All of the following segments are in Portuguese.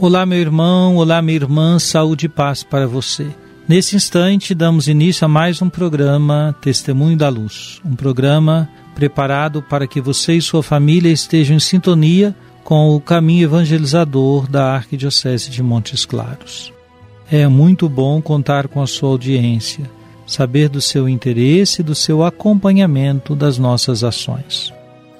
Olá, meu irmão, olá, minha irmã, saúde e paz para você. Nesse instante, damos início a mais um programa Testemunho da Luz, um programa preparado para que você e sua família estejam em sintonia com o caminho evangelizador da Arquidiocese de Montes Claros. É muito bom contar com a sua audiência, saber do seu interesse e do seu acompanhamento das nossas ações.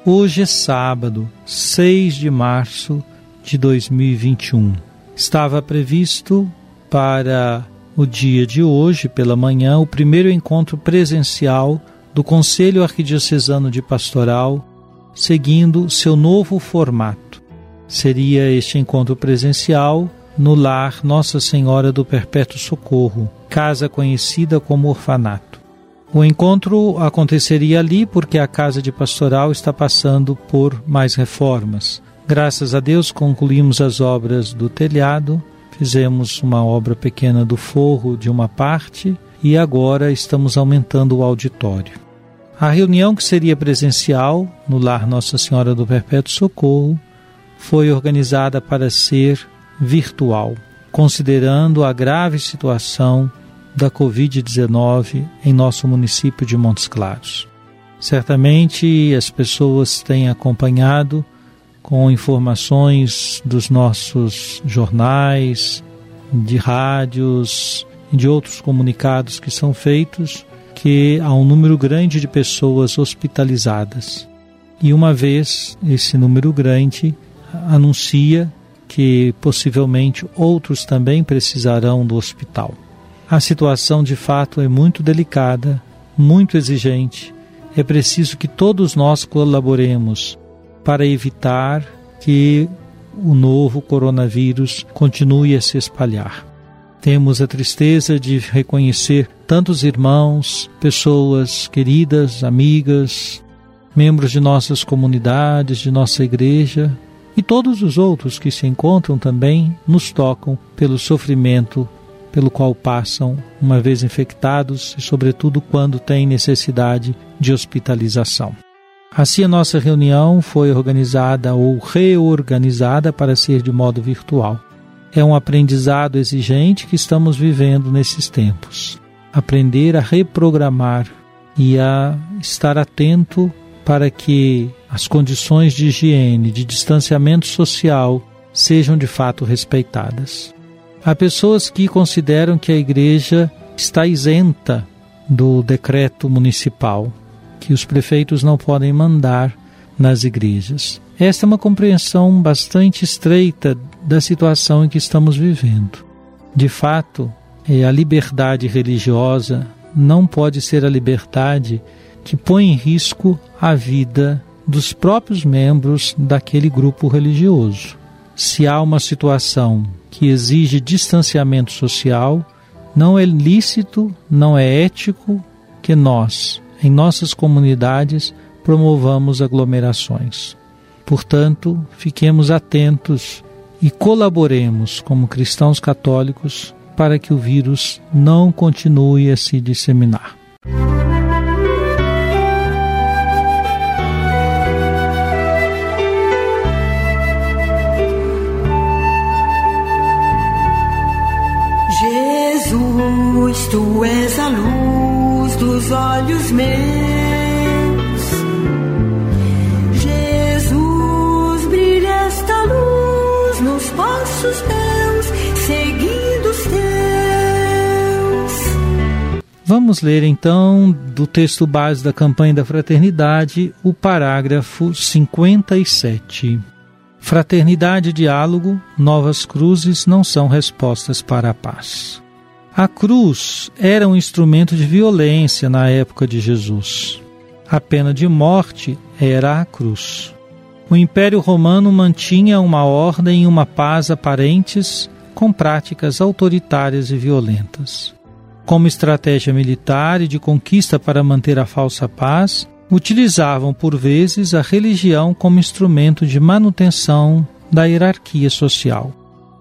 Hoje é sábado, 6 de março de 2021. Estava previsto para o dia de hoje, pela manhã, o primeiro encontro presencial do Conselho Arquidiocesano de Pastoral, seguindo seu novo formato. Seria este encontro presencial no lar Nossa Senhora do Perpétuo Socorro, casa conhecida como orfanato. O encontro aconteceria ali porque a casa de pastoral está passando por mais reformas. Graças a Deus concluímos as obras do telhado, fizemos uma obra pequena do forro de uma parte e agora estamos aumentando o auditório. A reunião que seria presencial no lar Nossa Senhora do Perpétuo Socorro foi organizada para ser virtual, considerando a grave situação da Covid-19 em nosso município de Montes Claros. Certamente as pessoas têm acompanhado com informações dos nossos jornais, de rádios de outros comunicados que são feitos que há um número grande de pessoas hospitalizadas. E uma vez esse número grande anuncia que possivelmente outros também precisarão do hospital. A situação de fato é muito delicada, muito exigente. É preciso que todos nós colaboremos para evitar que o novo coronavírus continue a se espalhar. Temos a tristeza de reconhecer tantos irmãos, pessoas queridas, amigas, membros de nossas comunidades, de nossa igreja e todos os outros que se encontram também nos tocam pelo sofrimento pelo qual passam uma vez infectados e, sobretudo, quando têm necessidade de hospitalização. Assim, a nossa reunião foi organizada ou reorganizada para ser de modo virtual. É um aprendizado exigente que estamos vivendo nesses tempos. Aprender a reprogramar e a estar atento para que as condições de higiene, de distanciamento social sejam de fato respeitadas. Há pessoas que consideram que a igreja está isenta do decreto municipal, que os prefeitos não podem mandar nas igrejas. Esta é uma compreensão bastante estreita da situação em que estamos vivendo. De fato, é, a liberdade religiosa não pode ser a liberdade que põe em risco a vida dos próprios membros daquele grupo religioso. Se há uma situação que exige distanciamento social, não é lícito, não é ético que nós, em nossas comunidades, promovamos aglomerações. Portanto, fiquemos atentos e colaboremos como cristãos católicos para que o vírus não continue a se disseminar. olhos meus. Jesus, brilha esta luz nos passos meus, seguindo os teus. Vamos ler então do texto base da campanha da fraternidade, o parágrafo 57. Fraternidade e diálogo, novas cruzes não são respostas para a paz. A cruz era um instrumento de violência na época de Jesus. A pena de morte era a cruz. O Império Romano mantinha uma ordem e uma paz aparentes com práticas autoritárias e violentas como estratégia militar e de conquista para manter a falsa paz, utilizavam por vezes a religião como instrumento de manutenção da hierarquia social.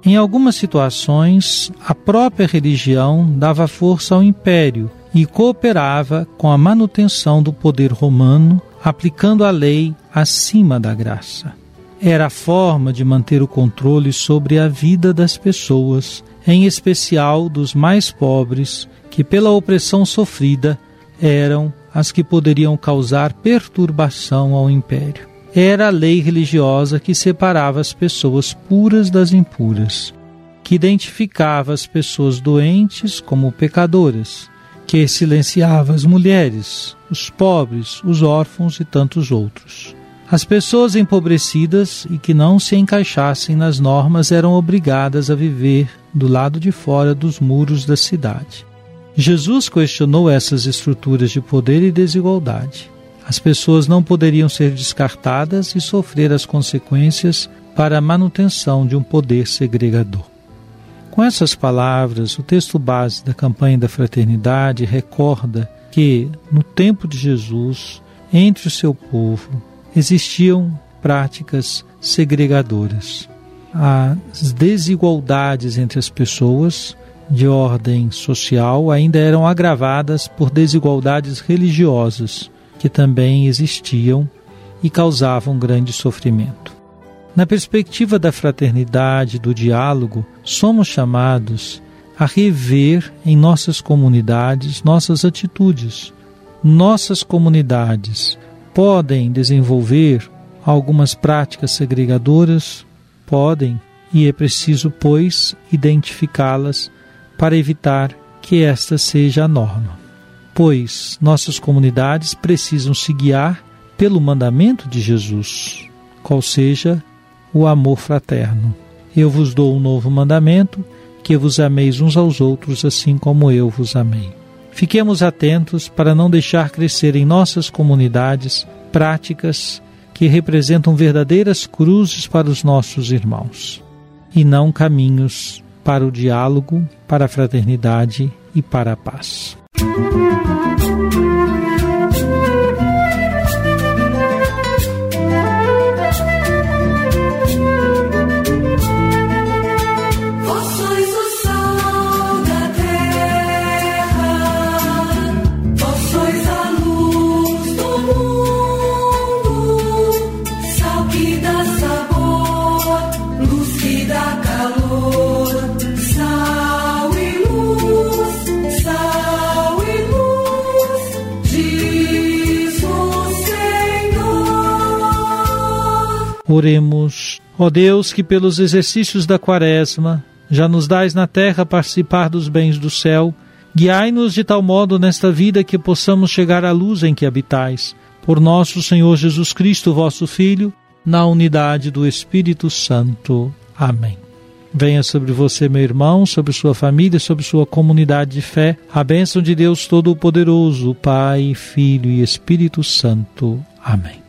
Em algumas situações, a própria religião dava força ao império e cooperava com a manutenção do poder romano, aplicando a lei acima da graça. Era a forma de manter o controle sobre a vida das pessoas, em especial dos mais pobres que pela opressão sofrida eram as que poderiam causar perturbação ao império. Era a lei religiosa que separava as pessoas puras das impuras, que identificava as pessoas doentes como pecadoras, que silenciava as mulheres, os pobres, os órfãos e tantos outros. As pessoas empobrecidas e que não se encaixassem nas normas eram obrigadas a viver do lado de fora dos muros da cidade. Jesus questionou essas estruturas de poder e desigualdade. As pessoas não poderiam ser descartadas e sofrer as consequências para a manutenção de um poder segregador. Com essas palavras, o texto base da campanha da fraternidade recorda que, no tempo de Jesus, entre o seu povo, existiam práticas segregadoras. As desigualdades entre as pessoas de ordem social ainda eram agravadas por desigualdades religiosas que também existiam e causavam grande sofrimento. Na perspectiva da fraternidade, do diálogo, somos chamados a rever em nossas comunidades nossas atitudes. Nossas comunidades podem desenvolver algumas práticas segregadoras? Podem, e é preciso, pois, identificá-las para evitar que esta seja a norma. Pois nossas comunidades precisam se guiar pelo mandamento de Jesus, qual seja o amor fraterno. Eu vos dou um novo mandamento, que vos ameis uns aos outros assim como eu vos amei. Fiquemos atentos para não deixar crescer em nossas comunidades práticas que representam verdadeiras cruzes para os nossos irmãos e não caminhos para o diálogo, para a fraternidade e para a paz. Música Oremos. Ó Deus, que pelos exercícios da Quaresma já nos dais na terra participar dos bens do céu, guiai-nos de tal modo nesta vida que possamos chegar à luz em que habitais. Por nosso Senhor Jesus Cristo, vosso Filho, na unidade do Espírito Santo. Amém. Venha sobre você, meu irmão, sobre sua família, sobre sua comunidade de fé, a bênção de Deus Todo-Poderoso, Pai, Filho e Espírito Santo. Amém.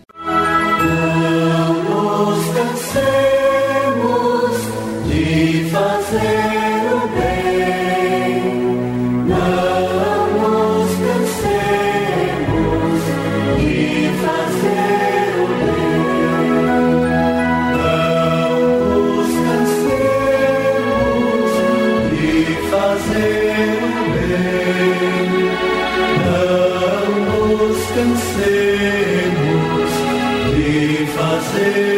cansemos de fazer.